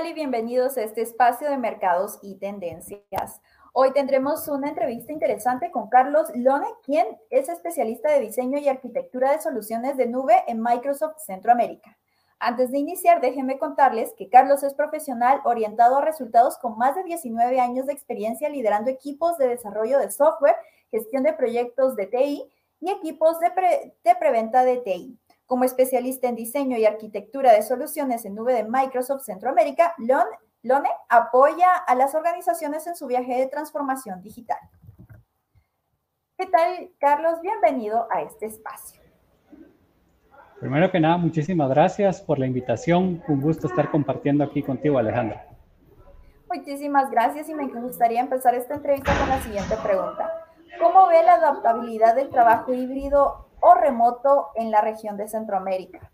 tal y bienvenidos a este espacio de mercados y tendencias? Hoy tendremos una entrevista interesante con Carlos Lone, quien es especialista de diseño y arquitectura de soluciones de nube en Microsoft Centroamérica. Antes de iniciar, déjenme contarles que Carlos es profesional orientado a resultados con más de 19 años de experiencia liderando equipos de desarrollo de software, gestión de proyectos de TI y equipos de, de preventa de TI. Como especialista en diseño y arquitectura de soluciones en nube de Microsoft Centroamérica, Lone apoya a las organizaciones en su viaje de transformación digital. ¿Qué tal, Carlos? Bienvenido a este espacio. Primero que nada, muchísimas gracias por la invitación. Un gusto estar compartiendo aquí contigo, Alejandra. Muchísimas gracias y me gustaría empezar esta entrevista con la siguiente pregunta. ¿Cómo ve la adaptabilidad del trabajo híbrido o remoto en la región de Centroamérica?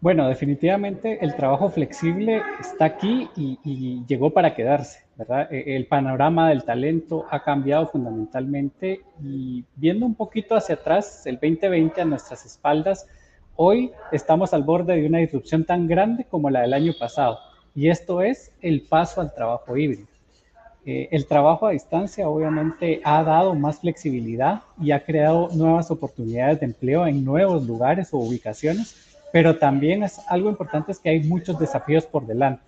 Bueno, definitivamente el trabajo flexible está aquí y, llegó para quedarse, ¿verdad? E, el panorama del talento ha cambiado fundamentalmente y viendo un poquito hacia atrás, el 2020 a nuestras espaldas, hoy estamos al borde de una disrupción tan grande como la del año pasado y esto es el paso al trabajo híbrido. Eh, el trabajo a distancia obviamente ha dado más flexibilidad y ha creado nuevas oportunidades de empleo en nuevos lugares o ubicaciones, pero también es algo importante es que hay muchos desafíos por delante.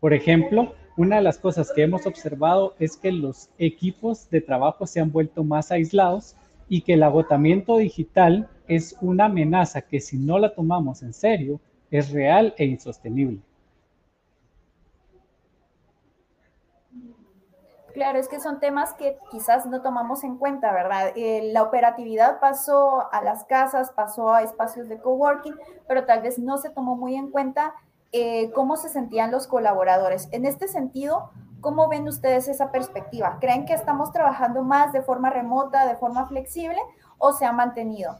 Por ejemplo, una de las cosas que hemos observado es que los equipos de trabajo se han vuelto más aislados y que el agotamiento digital es una amenaza que si no la tomamos en serio es real e insostenible. Claro, es que son temas que quizás no tomamos en cuenta, ¿verdad? Eh, la operatividad pasó a las casas, pasó a espacios de coworking, pero tal vez no se tomó muy en cuenta eh, cómo se sentían los colaboradores. En este sentido, ¿cómo ven ustedes esa perspectiva? ¿Creen que estamos trabajando más de forma remota, de forma flexible o se ha mantenido?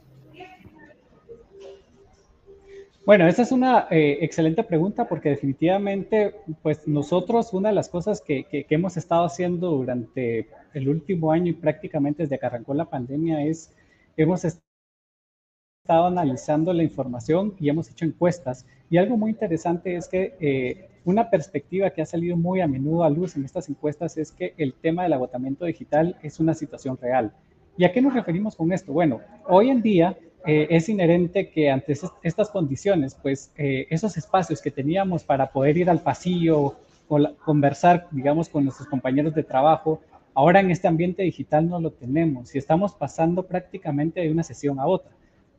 Bueno, esa es una eh, excelente pregunta porque definitivamente, pues nosotros, una de las cosas que, que, hemos estado haciendo durante el último año y prácticamente desde que arrancó la pandemia es, hemos estado analizando la información y hemos hecho encuestas. Y algo muy interesante es que eh, una perspectiva que ha salido muy a menudo a luz en estas encuestas es que el tema del agotamiento digital es una situación real. ¿Y a qué nos referimos con esto? Bueno, hoy en día eh, es inherente que ante estas condiciones, pues eh, esos espacios que teníamos para poder ir al pasillo, o conversar, digamos, con nuestros compañeros de trabajo, ahora en este ambiente digital no lo tenemos y estamos pasando prácticamente de una sesión a otra.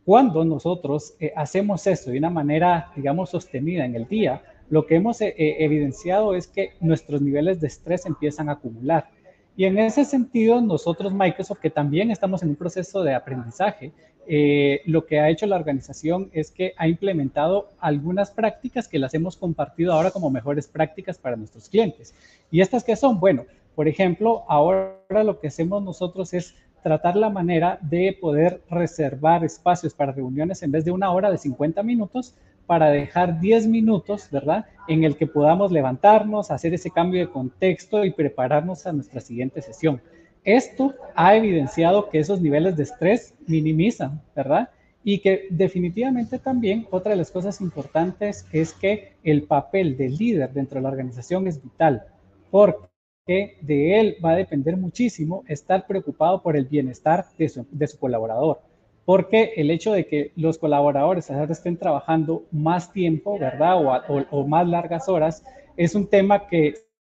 Cuando nosotros eh, hacemos eso de una manera, digamos, sostenida en el día, lo que hemos evidenciado es que nuestros niveles de estrés empiezan a acumular. Y en ese sentido, nosotros, Microsoft, que también estamos en un proceso de aprendizaje, eh, lo que ha hecho la organización es que ha implementado algunas prácticas que las hemos compartido ahora como mejores prácticas para nuestros clientes. ¿Y estas qué son? Bueno, por ejemplo, ahora lo que hacemos nosotros es tratar la manera de poder reservar espacios para reuniones en vez de una hora de 50 minutos para dejar 10 minutos, ¿verdad? En el que podamos levantarnos, hacer ese cambio de contexto y prepararnos a nuestra siguiente sesión. Esto ha evidenciado que esos niveles de estrés minimizan, ¿verdad? Y que definitivamente también otra de las cosas importantes es que el papel del líder dentro de la organización es vital, porque de él va a depender muchísimo estar preocupado por el bienestar de su, colaborador. Porque el hecho de que los colaboradores estén trabajando más tiempo, ¿verdad? O, más largas horas, es un tema que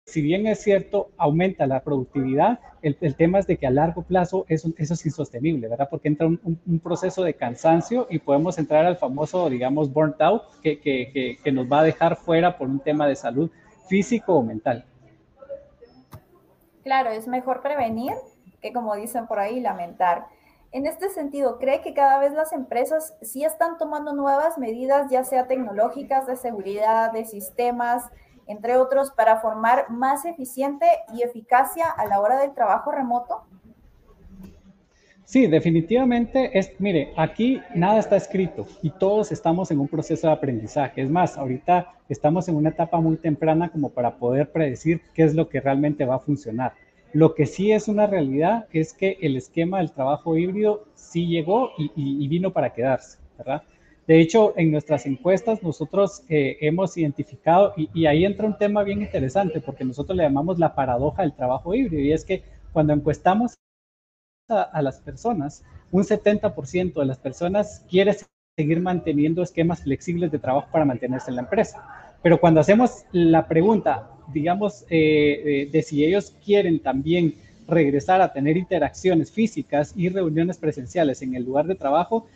si bien es cierto, aumenta la productividad, el, tema es de que a largo plazo eso, es insostenible, ¿verdad? Porque entra un, proceso de cansancio y podemos entrar al famoso, digamos, burnt out, que, que, que, nos va a dejar fuera por un tema de salud físico o mental. Claro, es mejor prevenir que, como dicen por ahí, lamentar. En este sentido, ¿cree que cada vez las empresas sí están tomando nuevas medidas, ya sea tecnológicas, de seguridad, de sistemas? entre otros, para formar más eficiente y eficacia a la hora del trabajo remoto? Sí, definitivamente es, mire, aquí nada está escrito y todos estamos en un proceso de aprendizaje. Es más, ahorita estamos en una etapa muy temprana como para poder predecir qué es lo que realmente va a funcionar. Lo que sí es una realidad es que el esquema del trabajo híbrido sí llegó y, vino para quedarse, ¿verdad? De hecho, en nuestras encuestas nosotros eh, hemos identificado, y, ahí entra un tema bien interesante, porque nosotros le llamamos la paradoja del trabajo híbrido, y es que cuando encuestamos a, a las personas, un 70% de las personas quiere seguir manteniendo esquemas flexibles de trabajo para mantenerse en la empresa. Pero cuando hacemos la pregunta, digamos, eh, de si ellos quieren también regresar a tener interacciones físicas y reuniones presenciales en el lugar de trabajo,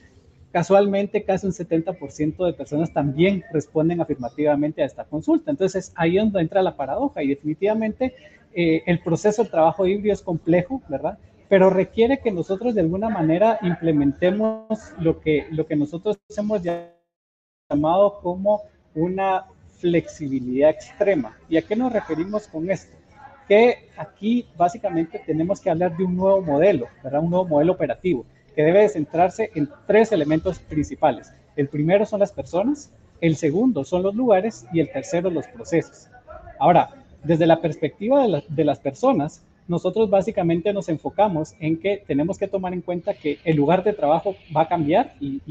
casualmente casi un 70% de personas también responden afirmativamente a esta consulta. Entonces ahí es donde entra la paradoja y definitivamente eh, el proceso de trabajo híbrido es complejo, ¿verdad? Pero requiere que nosotros de alguna manera implementemos lo que, lo que nosotros hemos llamado como una flexibilidad extrema. ¿Y a qué nos referimos con esto? Que aquí básicamente tenemos que hablar de un nuevo modelo, ¿verdad? Un nuevo modelo operativo que debe centrarse en tres elementos principales. El primero son las personas, el segundo son los lugares y el tercero los procesos. Ahora, desde la perspectiva de, las personas, nosotros básicamente nos enfocamos en que tenemos que tomar en cuenta que el lugar de trabajo va a cambiar y,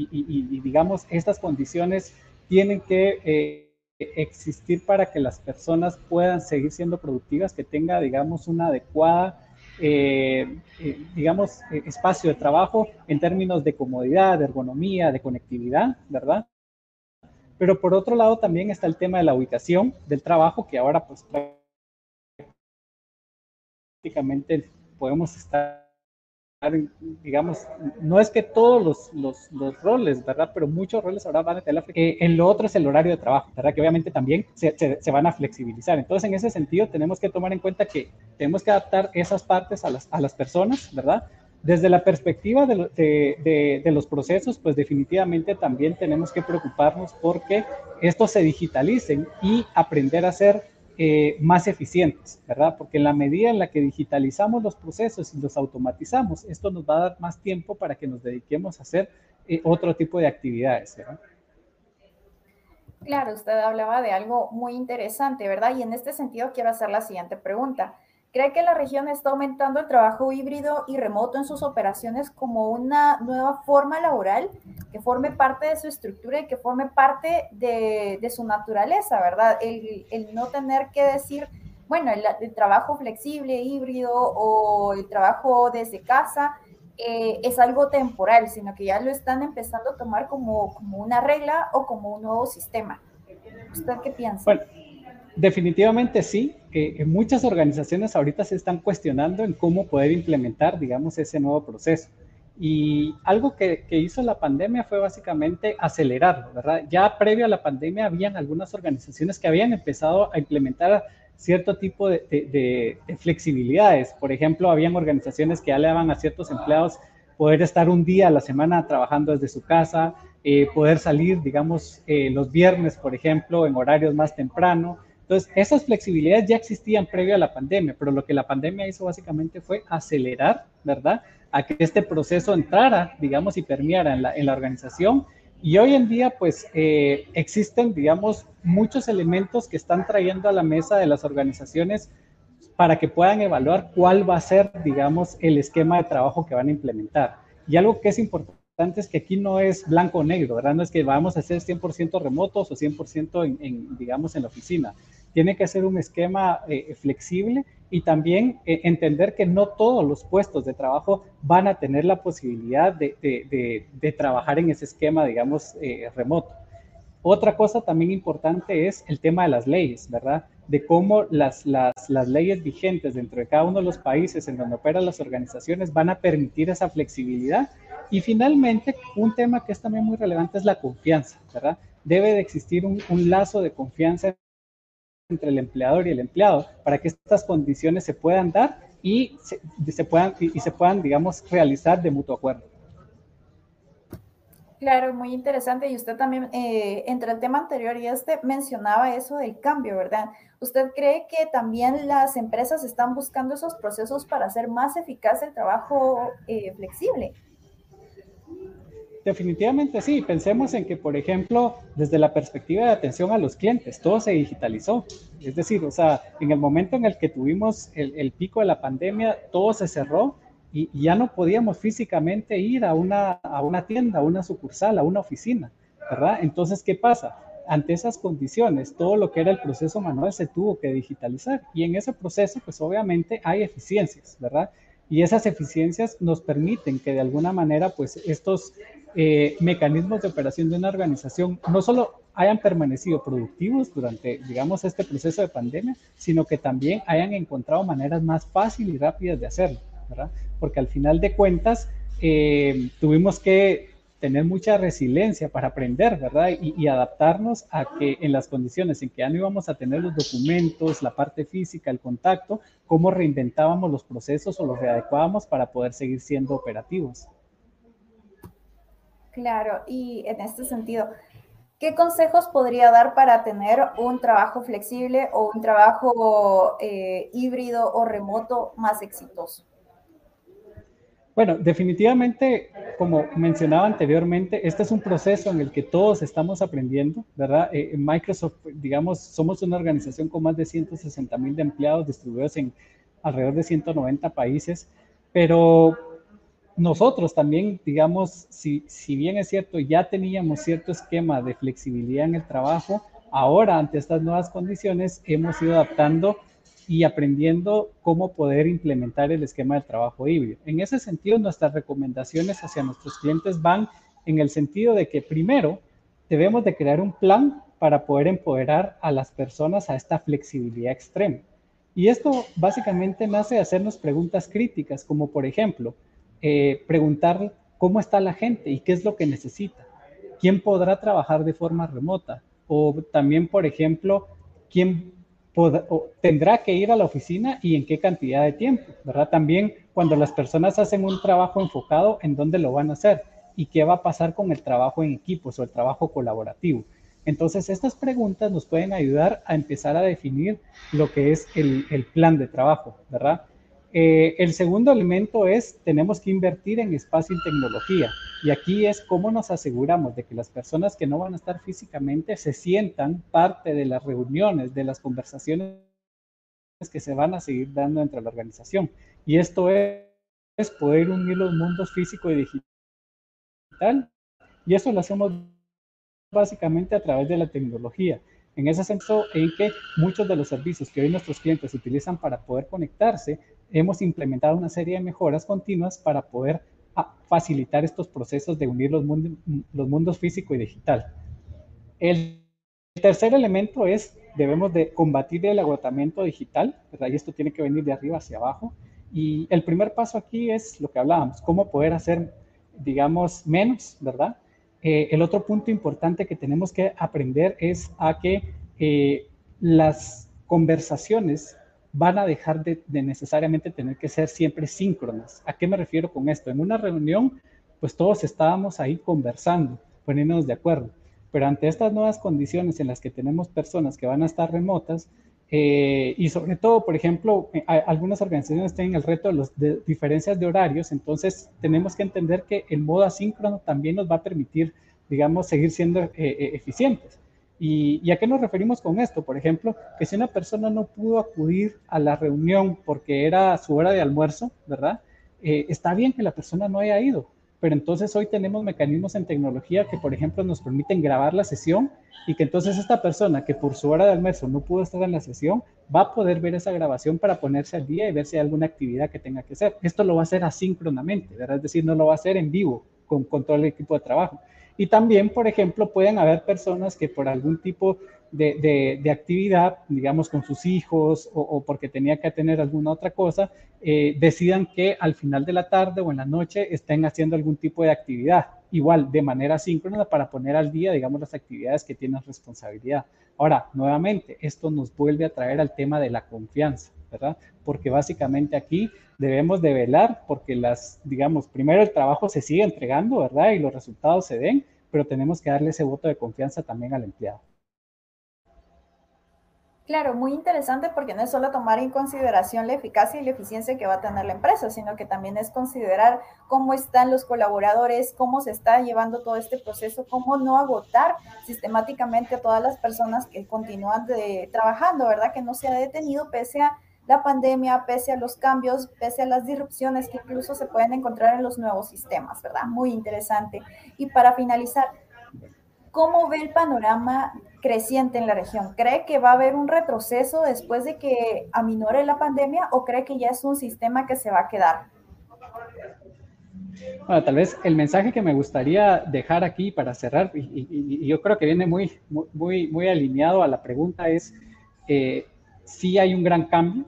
digamos, estas condiciones tienen que eh, existir para que las personas puedan seguir siendo productivas, que tenga, digamos, una adecuada eh, eh, digamos, eh, espacio de trabajo en términos de comodidad, de ergonomía, de conectividad, ¿verdad? Pero por otro lado también está el tema de la ubicación del trabajo, que ahora pues prácticamente podemos estar digamos, no es que todos los, los, roles, ¿verdad? Pero muchos roles ahora van a tener eh, En lo otro es el horario de trabajo, ¿verdad? Que obviamente también se, se, van a flexibilizar. Entonces, en ese sentido, tenemos que tomar en cuenta que tenemos que adaptar esas partes a las, a las personas, ¿verdad? Desde la perspectiva de, de, de, los procesos, pues definitivamente también tenemos que preocuparnos porque estos se digitalicen y aprender a hacer eh, más eficientes, ¿verdad? Porque en la medida en la que digitalizamos los procesos y los automatizamos, esto nos va a dar más tiempo para que nos dediquemos a hacer eh, otro tipo de actividades. Claro, usted hablaba de algo muy interesante, ¿verdad? Y en este sentido quiero hacer la siguiente pregunta. ¿Cree que la región está aumentando el trabajo híbrido y remoto en sus operaciones como una nueva forma laboral que forme parte de su estructura y que forme parte de, su naturaleza, ¿verdad? El, no tener que decir, bueno, el, trabajo flexible, híbrido o el trabajo desde casa eh, es algo temporal, sino que ya lo están empezando a tomar como, como una regla o como un nuevo sistema. ¿Usted qué piensa? Bueno Definitivamente sí. Eh, muchas organizaciones ahorita se están cuestionando en cómo poder implementar, digamos, ese nuevo proceso. Y algo que, hizo la pandemia fue básicamente acelerarlo, ¿verdad? Ya previo a la pandemia habían algunas organizaciones que habían empezado a implementar cierto tipo de, flexibilidades. Por ejemplo, habían organizaciones que ya le daban a ciertos empleados poder estar un día a la semana trabajando desde su casa, eh, poder salir, digamos, eh, los viernes, por ejemplo, en horarios más temprano. Entonces, esas flexibilidades ya existían previo a la pandemia, pero lo que la pandemia hizo básicamente fue acelerar, ¿verdad? A que este proceso entrara, digamos, y permeara en la, en la organización. Y hoy en día, pues, eh, existen, digamos, muchos elementos que están trayendo a la mesa de las organizaciones para que puedan evaluar cuál va a ser, digamos, el esquema de trabajo que van a implementar. Y algo que es importante es que aquí no es blanco o negro, ¿verdad? No es que vamos a hacer 100% remotos o 100% en, en, digamos, en la oficina. Tiene que ser un esquema eh, flexible y también eh, entender que no todos los puestos de trabajo van a tener la posibilidad de, de, de, trabajar en ese esquema, digamos, eh, remoto. Otra cosa también importante es el tema de las leyes, ¿verdad? De cómo las, las, las leyes vigentes dentro de cada uno de los países en donde operan las organizaciones van a permitir esa flexibilidad y finalmente, un tema que es también muy relevante es la confianza, ¿verdad? Debe de existir un, lazo de confianza entre el empleador y el empleado para que estas condiciones se puedan dar y se, puedan, y, se puedan, digamos, realizar de mutuo acuerdo. Claro, muy interesante. Y usted también, eh, entre el tema anterior y este, mencionaba eso del cambio, ¿verdad? ¿Usted cree que también las empresas están buscando esos procesos para hacer más eficaz el trabajo eh, flexible? Definitivamente sí. Pensemos en que, por ejemplo, desde la perspectiva de atención a los clientes, todo se digitalizó. Es decir, o sea, en el momento en el que tuvimos el, pico de la pandemia, todo se cerró y, ya no podíamos físicamente ir a una, a una tienda, a una sucursal, a una oficina. ¿verdad? Entonces, ¿qué pasa? Ante esas condiciones, todo lo que era el proceso manual se tuvo que digitalizar y en ese proceso, pues obviamente hay eficiencias, ¿verdad? Y esas eficiencias nos permiten que de alguna manera, pues estos eh, mecanismos de operación de una organización no solo hayan permanecido productivos durante, digamos, este proceso de pandemia, sino que también hayan encontrado maneras más fáciles y rápidas de hacerlo, ¿verdad? Porque al final de cuentas, eh, tuvimos que tener mucha resiliencia para aprender, ¿verdad? Y, adaptarnos a que en las condiciones en que ya no íbamos a tener los documentos, la parte física, el contacto, cómo reinventábamos los procesos o los readecuábamos para poder seguir siendo operativos. Claro, y en este sentido, ¿qué consejos podría dar para tener un trabajo flexible o un trabajo eh, híbrido o remoto más exitoso? Bueno, definitivamente, como mencionaba anteriormente, este es un proceso en el que todos estamos aprendiendo, ¿verdad? Eh, Microsoft, digamos, somos una organización con más de 160 mil empleados distribuidos en alrededor de 190 países, pero nosotros también, digamos, si, si bien es cierto, ya teníamos cierto esquema de flexibilidad en el trabajo, ahora ante estas nuevas condiciones hemos ido adaptando y aprendiendo cómo poder implementar el esquema de trabajo híbrido. En ese sentido, nuestras recomendaciones hacia nuestros clientes van en el sentido de que primero debemos de crear un plan para poder empoderar a las personas a esta flexibilidad extrema. Y esto básicamente nace de hacernos preguntas críticas, como por ejemplo, eh, preguntar cómo está la gente y qué es lo que necesita. ¿Quién podrá trabajar de forma remota? O también, por ejemplo, quién tendrá que ir a la oficina y en qué cantidad de tiempo, ¿verdad? También cuando las personas hacen un trabajo enfocado, ¿en dónde lo van a hacer? ¿Y qué va a pasar con el trabajo en equipos o el trabajo colaborativo? Entonces, estas preguntas nos pueden ayudar a empezar a definir lo que es el, plan de trabajo, ¿verdad? Eh, el segundo elemento es, tenemos que invertir en espacio y tecnología. Y aquí es cómo nos aseguramos de que las personas que no van a estar físicamente se sientan parte de las reuniones, de las conversaciones que se van a seguir dando entre la organización. Y esto es, poder unir los mundos físico y digital. Y eso lo hacemos básicamente a través de la tecnología. En ese sentido, en que muchos de los servicios que hoy nuestros clientes utilizan para poder conectarse hemos implementado una serie de mejoras continuas para poder ah, facilitar estos procesos de unir los, los mundos físico y digital. El tercer elemento es, debemos de combatir el agotamiento digital, ¿verdad? Y esto tiene que venir de arriba hacia abajo. Y el primer paso aquí es lo que hablábamos, cómo poder hacer, digamos, menos, ¿verdad? Eh, el otro punto importante que tenemos que aprender es a que eh, las conversaciones van a dejar de, necesariamente tener que ser siempre síncronas. ¿A qué me refiero con esto? En una reunión, pues todos estábamos ahí conversando, poniéndonos de acuerdo, pero ante estas nuevas condiciones en las que tenemos personas que van a estar remotas, eh, y sobre todo, por ejemplo, eh, algunas organizaciones tienen el reto de las diferencias de horarios, entonces tenemos que entender que el modo asíncrono también nos va a permitir, digamos, seguir siendo eh, eficientes. ¿Y, a qué nos referimos con esto? Por ejemplo, que si una persona no pudo acudir a la reunión porque era su hora de almuerzo, ¿verdad? Eh, está bien que la persona no haya ido, pero entonces hoy tenemos mecanismos en tecnología que, por ejemplo, nos permiten grabar la sesión y que entonces esta persona que por su hora de almuerzo no pudo estar en la sesión va a poder ver esa grabación para ponerse al día y ver si hay alguna actividad que tenga que hacer. Esto lo va a hacer asíncronamente, ¿verdad? Es decir, no lo va a hacer en vivo con, con todo el equipo de trabajo. Y también, por ejemplo, pueden haber personas que por algún tipo de, de, actividad, digamos con sus hijos o, porque tenía que tener alguna otra cosa, eh, decidan que al final de la tarde o en la noche estén haciendo algún tipo de actividad, igual de manera síncrona para poner al día, digamos, las actividades que tienen responsabilidad. Ahora, nuevamente, esto nos vuelve a traer al tema de la confianza, ¿verdad? Porque básicamente aquí debemos de velar porque las, digamos, primero el trabajo se sigue entregando, ¿verdad? Y los resultados se den, pero tenemos que darle ese voto de confianza también al empleado. Claro, muy interesante porque no es solo tomar en consideración la eficacia y la eficiencia que va a tener la empresa, sino que también es considerar cómo están los colaboradores, cómo se está llevando todo este proceso, cómo no agotar sistemáticamente a todas las personas que continúan trabajando, ¿verdad? Que no se ha detenido pese a la pandemia, pese a los cambios, pese a las disrupciones que incluso se pueden encontrar en los nuevos sistemas, ¿verdad? Muy interesante. Y para finalizar, ¿cómo ve el panorama creciente en la región? ¿Cree que va a haber un retroceso después de que aminore la pandemia o cree que ya es un sistema que se va a quedar? Bueno, tal vez el mensaje que me gustaría dejar aquí para cerrar, y, yo creo que viene muy, muy, muy alineado a la pregunta, es eh, si hay un gran cambio,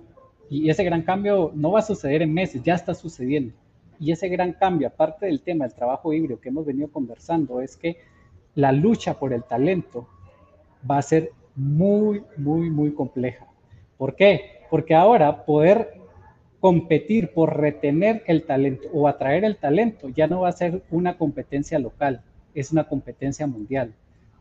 y ese gran cambio no va a suceder en meses, ya está sucediendo. Y ese gran cambio, aparte del tema del trabajo híbrido que hemos venido conversando, es que la lucha por el talento va a ser muy, muy, muy compleja. ¿Por qué? Porque ahora poder competir por retener el talento o atraer el talento ya no va a ser una competencia local, es una competencia mundial.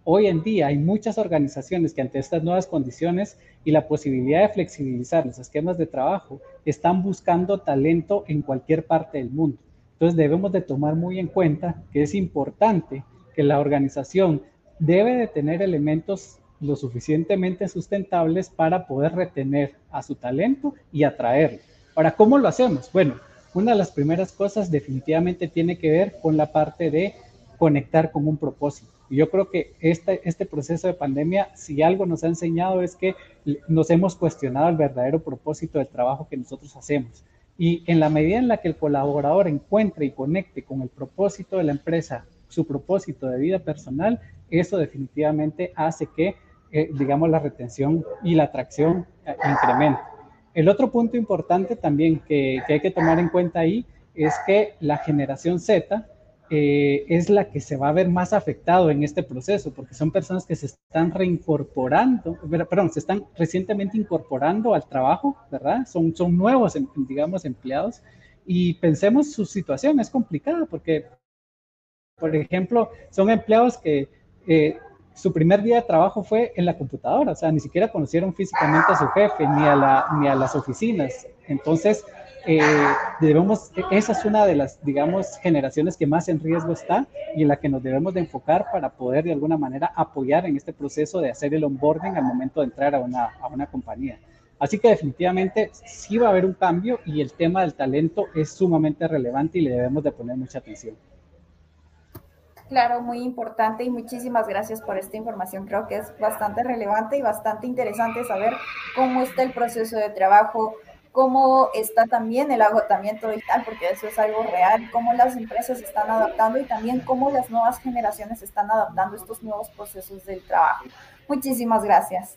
Hoy en día hay muchas organizaciones que ante estas nuevas condiciones y la posibilidad de flexibilizar los esquemas de trabajo están buscando talento en cualquier parte del mundo. Entonces debemos de tomar muy en cuenta que es importante que la organización debe de tener elementos lo suficientemente sustentables para poder retener a su talento y atraerlo. Ahora, ¿cómo lo hacemos? Bueno, una de las primeras cosas definitivamente tiene que ver con la parte de conectar con un propósito. Y yo creo que este, este proceso de pandemia, si algo nos ha enseñado es que nos hemos cuestionado el verdadero propósito del trabajo que nosotros hacemos. Y en la medida en la que el colaborador encuentre y conecte con el propósito de la empresa, su propósito de vida personal, eso definitivamente hace que, eh, digamos, la retención y la atracción eh, incremente. El otro punto importante también que, que hay que tomar en cuenta ahí es que la generación Z eh, es la que se va a ver más afectado en este proceso, porque son personas que se están reincorporando, perdón, se están recientemente incorporando al trabajo, ¿verdad? Son, son nuevos, em, digamos, empleados. Y pensemos, su situación es complicada, porque, por ejemplo, son empleados que eh, su primer día de trabajo fue en la computadora, o sea, ni siquiera conocieron físicamente a su jefe, ni a, la, ni a las oficinas. Entonces, eh, debemos, esa es una de las, digamos, generaciones que más en riesgo está y en la que nos debemos de enfocar para poder de alguna manera apoyar en este proceso de hacer el onboarding al momento de entrar a una, a una compañía. Así que definitivamente sí va a haber un cambio y el tema del talento es sumamente relevante y le debemos de poner mucha atención. Claro, muy importante y muchísimas gracias por esta información. Creo que es bastante relevante y bastante interesante saber cómo está el proceso de trabajo, cómo está también el agotamiento digital, porque eso es algo real, cómo las empresas están adaptando y también cómo las nuevas generaciones están adaptando estos nuevos procesos del trabajo. Muchísimas gracias.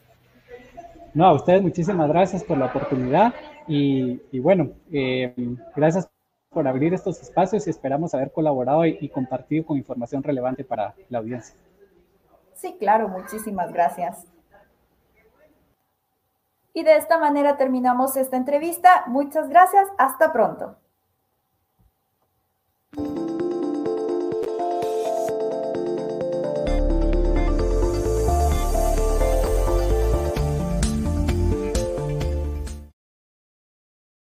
No, a ustedes muchísimas gracias por la oportunidad y, bueno, eh, gracias por abrir estos espacios y esperamos haber colaborado y, y compartido con información relevante para la audiencia. Sí, claro, muchísimas gracias. Y de esta manera terminamos esta entrevista. Muchas gracias. Hasta pronto.